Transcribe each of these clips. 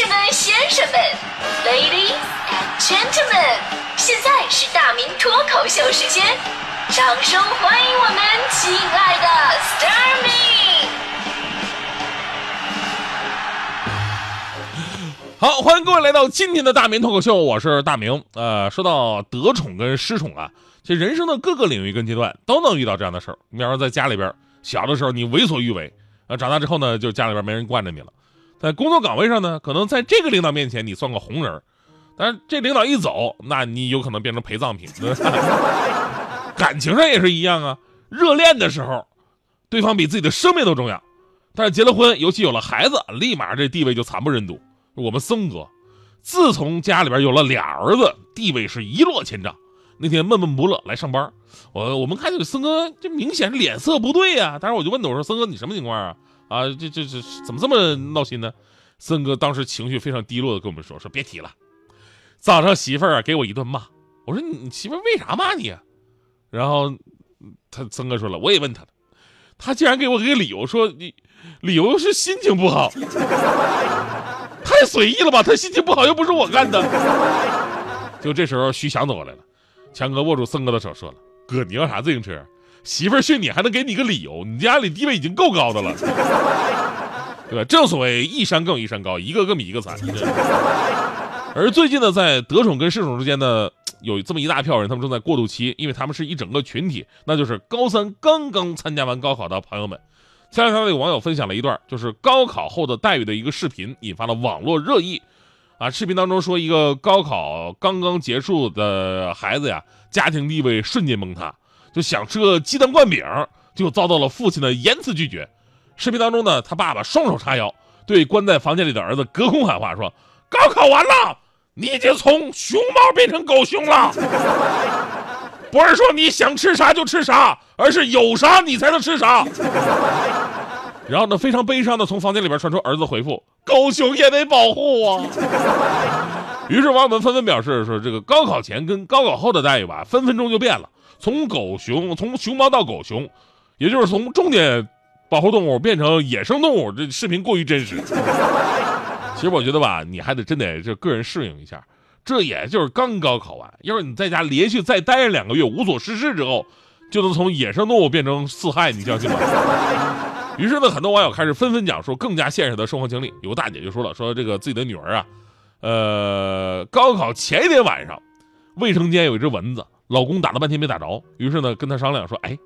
士们、先生们，Ladies and Gentlemen，现在是大明脱口秀时间，掌声欢迎我们亲爱的 s t a r m y 好，欢迎各位来到今天的大明脱口秀，我是大明。呃，说到得宠跟失宠啊，其实人生的各个领域跟阶段都能遇到这样的事儿。比方说在家里边，小的时候你为所欲为，啊，长大之后呢，就家里边没人惯着你了。在工作岗位上呢，可能在这个领导面前你算个红人，但是这领导一走，那你有可能变成陪葬品。感情上也是一样啊，热恋的时候，对方比自己的生命都重要，但是结了婚，尤其有了孩子，立马这地位就惨不忍睹。我们森哥，自从家里边有了俩儿子，地位是一落千丈。那天闷闷不乐来上班，我我们看这森哥，这明显是脸色不对呀。当时我就问他，我说森哥你什么情况啊？啊，这这这怎么这么闹心呢？森哥当时情绪非常低落的跟我们说：“说别提了，早上媳妇儿啊给我一顿骂。我说你媳妇为啥骂你啊？然后他森哥说了，我也问他了，他竟然给我一个理由，说你理由是心情不好，太随意了吧？他心情不好又不是我干的。就这时候徐强走过来了，强哥握住森哥的手说了：哥，你要啥自行车？媳妇儿训你还能给你个理由？你家里地位已经够高的了，对吧？正所谓一山更一山高，一个个比一个惨。而最近呢，在得宠跟失宠之间呢，有这么一大票人，他们正在过渡期，因为他们是一整个群体，那就是高三刚刚参加完高考的朋友们。前两天有网友分享了一段，就是高考后的待遇的一个视频，引发了网络热议。啊，视频当中说，一个高考刚刚结束的孩子呀，家庭地位瞬间崩塌。就想吃个鸡蛋灌饼，就遭到了父亲的严词拒绝。视频当中呢，他爸爸双手叉腰，对关在房间里的儿子隔空喊话说：“高考完了，你已经从熊猫变成狗熊了。不是说你想吃啥就吃啥，而是有啥你才能吃啥。”然后呢，非常悲伤的从房间里边传出儿子回复：“狗熊也得保护啊。”于是网友们纷纷表示说：“这个高考前跟高考后的待遇吧，分分钟就变了。”从狗熊，从熊猫到狗熊，也就是从重点保护动物变成野生动物，这视频过于真实。其实我觉得吧，你还得真得这个人适应一下。这也就是刚高考完，要是你在家连续再待上两个月无所事事之后，就能从野生动物变成四害，你相信吗？于是呢，很多网友开始纷纷讲述更加现实的生活经历。有个大姐就说了，说这个自己的女儿啊，呃，高考前一天晚上，卫生间有一只蚊子。老公打了半天没打着，于是呢跟他商量说：“哎，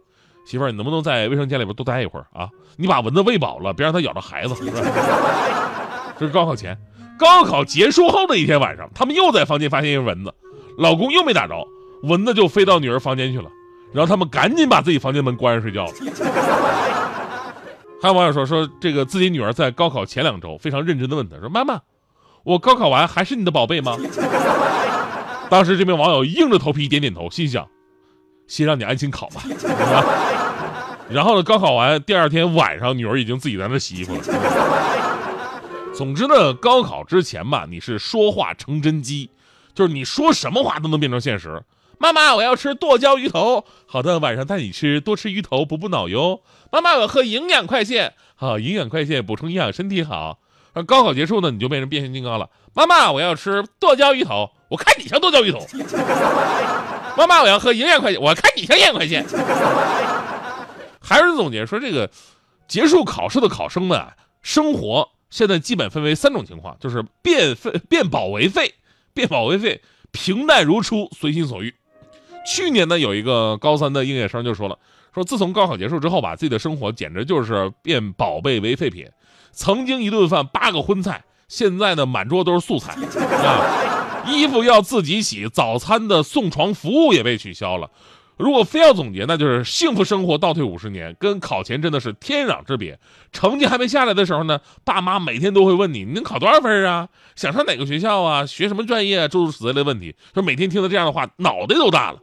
媳妇儿，你能不能在卫生间里边多待一会儿啊？你把蚊子喂饱了，别让它咬着孩子。” 这是高考前，高考结束后的一天晚上，他们又在房间发现一个蚊子，老公又没打着，蚊子就飞到女儿房间去了，然后他们赶紧把自己房间门关上睡觉了。还有网友说说这个自己女儿在高考前两周非常认真的问他说：“妈妈，我高考完还是你的宝贝吗？”当时这名网友硬着头皮点点头，心想：“先让你安心考吧。”然后呢，高考完第二天晚上，女儿已经自己在那洗衣服了。总之呢，高考之前吧，你是说话成真机，就是你说什么话都能变成现实。妈妈，我要吃剁椒鱼头。好的，晚上带你吃，多吃鱼头补补脑哟。妈妈，我喝营养快线。好，营养快线补充营养，身体好。高考结束呢，你就变成变形金刚了。妈妈，我要吃剁椒鱼头。我看你像剁椒鱼头。妈妈，我要喝营养快线。我看你像营养快线。还是总结说，这个结束考试的考生们，生活现在基本分为三种情况，就是变废、变宝为废、变宝为废，平淡如初，随心所欲。去年呢，有一个高三的应届生就说了，说自从高考结束之后吧，自己的生活简直就是变宝贝为废品。曾经一顿饭八个荤菜，现在呢满桌都是素菜啊！衣服要自己洗，早餐的送床服务也被取消了。如果非要总结，那就是幸福生活倒退五十年，跟考前真的是天壤之别。成绩还没下来的时候呢，爸妈每天都会问你：你能考多少分啊？想上哪个学校啊？学什么专业？诸如此类的问题，就每天听到这样的话，脑袋都大了。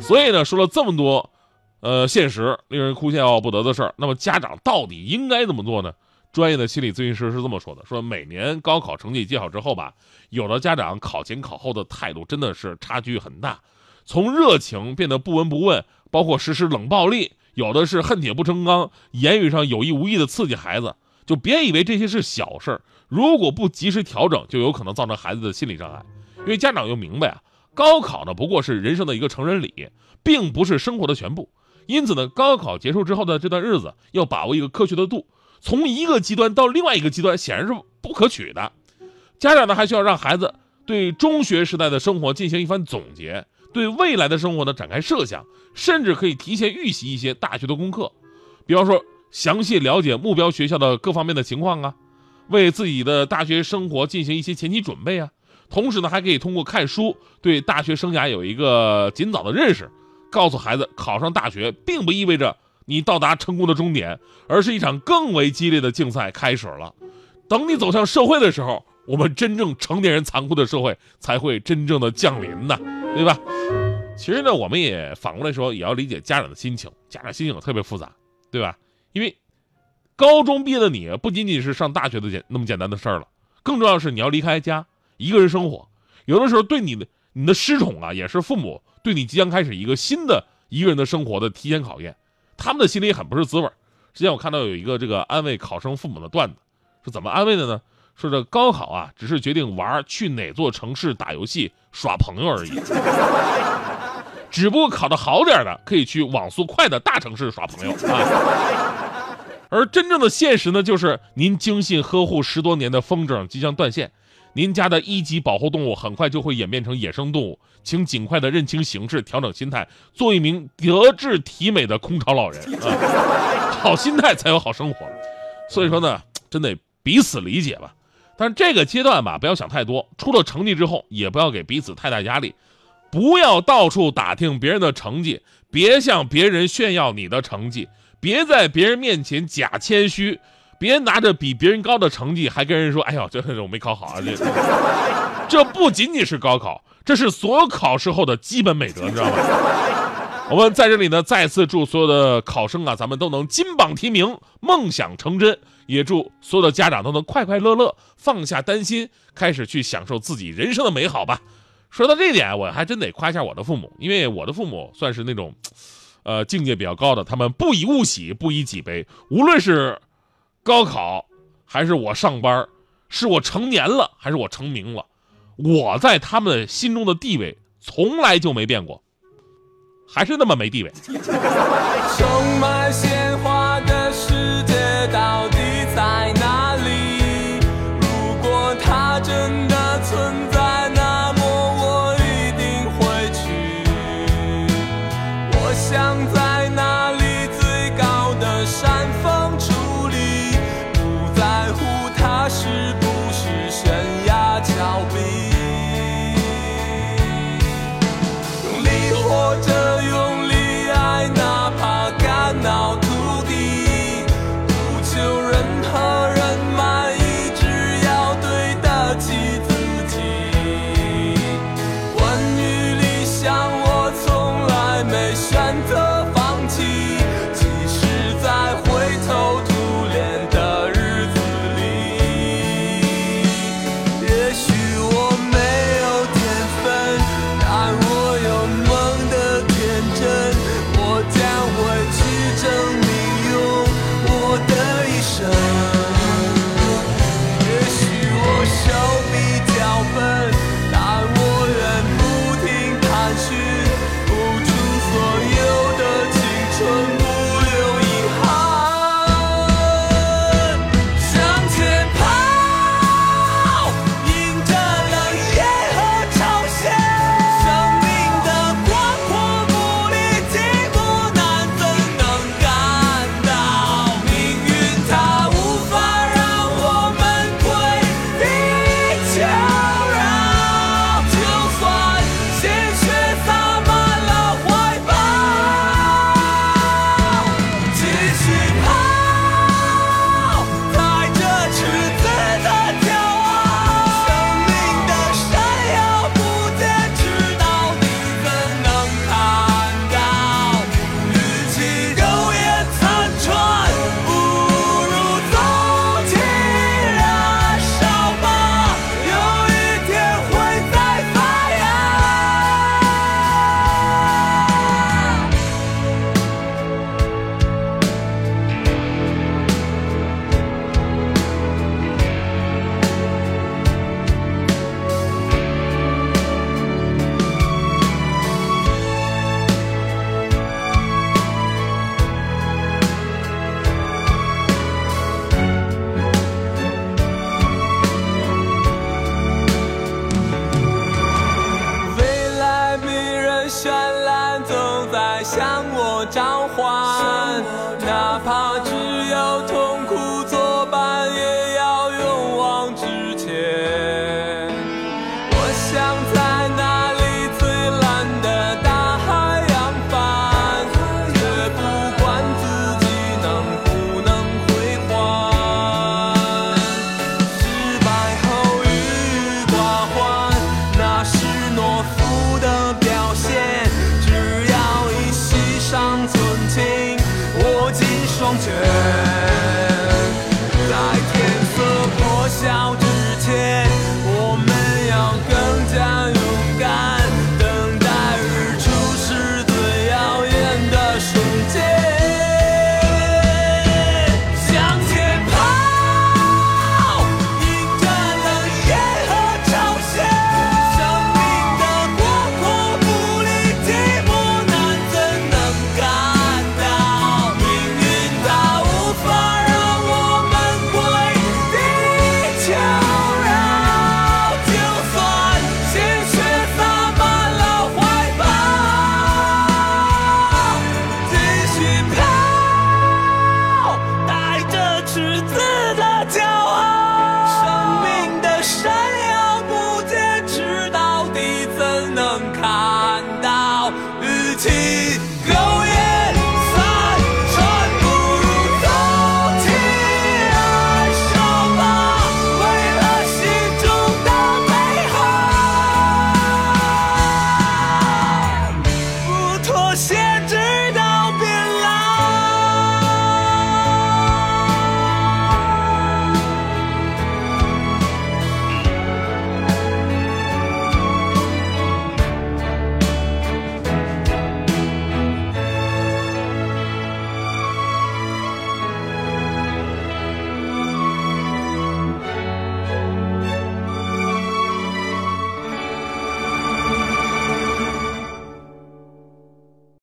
所以呢，说了这么多，呃，现实令人哭笑不得的事儿，那么家长到底应该怎么做呢？专业的心理咨询师是这么说的：说每年高考成绩揭晓之后吧，有的家长考前考后的态度真的是差距很大，从热情变得不闻不问，包括实施冷暴力，有的是恨铁不成钢，言语上有意无意的刺激孩子。就别以为这些是小事儿，如果不及时调整，就有可能造成孩子的心理障碍。因为家长又明白啊，高考呢不过是人生的一个成人礼，并不是生活的全部。因此呢，高考结束之后的这段日子，要把握一个科学的度，从一个极端到另外一个极端，显然是不可取的。家长呢，还需要让孩子对中学时代的生活进行一番总结，对未来的生活呢展开设想，甚至可以提前预习一些大学的功课，比方说详细了解目标学校的各方面的情况啊，为自己的大学生活进行一些前期准备啊。同时呢，还可以通过看书对大学生涯有一个尽早的认识，告诉孩子，考上大学并不意味着你到达成功的终点，而是一场更为激烈的竞赛开始了。等你走向社会的时候。我们真正成年人残酷的社会才会真正的降临呢，对吧？其实呢，我们也反过来说，也要理解家长的心情。家长心情特别复杂，对吧？因为高中毕业的你，不仅仅是上大学的简那么简单的事儿了，更重要是你要离开家，一个人生活。有的时候，对你的你的失宠啊，也是父母对你即将开始一个新的一个人的生活的提前考验。他们的心里很不是滋味。之前我看到有一个这个安慰考生父母的段子，是怎么安慰的呢？说这高考啊，只是决定玩去哪座城市打游戏耍朋友而已。只不过考得好点的，可以去网速快的大城市耍朋友啊。而真正的现实呢，就是您精心呵护十多年的风筝即将断线，您家的一级保护动物很快就会演变成野生动物，请尽快的认清形势，调整心态，做一名德智体美的空巢老人 啊。好心态才有好生活。所以说呢，真得彼此理解吧。但是这个阶段吧，不要想太多。出了成绩之后，也不要给彼此太大压力，不要到处打听别人的成绩，别向别人炫耀你的成绩，别在别人面前假谦虚，别拿着比别人高的成绩还跟人说：“哎呦，这我没考好啊！”这 这不仅仅是高考，这是所有考试后的基本美德，你知道吗？我们在这里呢，再次祝所有的考生啊，咱们都能金榜题名，梦想成真。也祝所有的家长都能快快乐乐，放下担心，开始去享受自己人生的美好吧。说到这点，我还真得夸一下我的父母，因为我的父母算是那种，呃，境界比较高的。他们不以物喜，不以己悲。无论是高考，还是我上班，是我成年了，还是我成名了，我在他们心中的地位从来就没变过，还是那么没地位。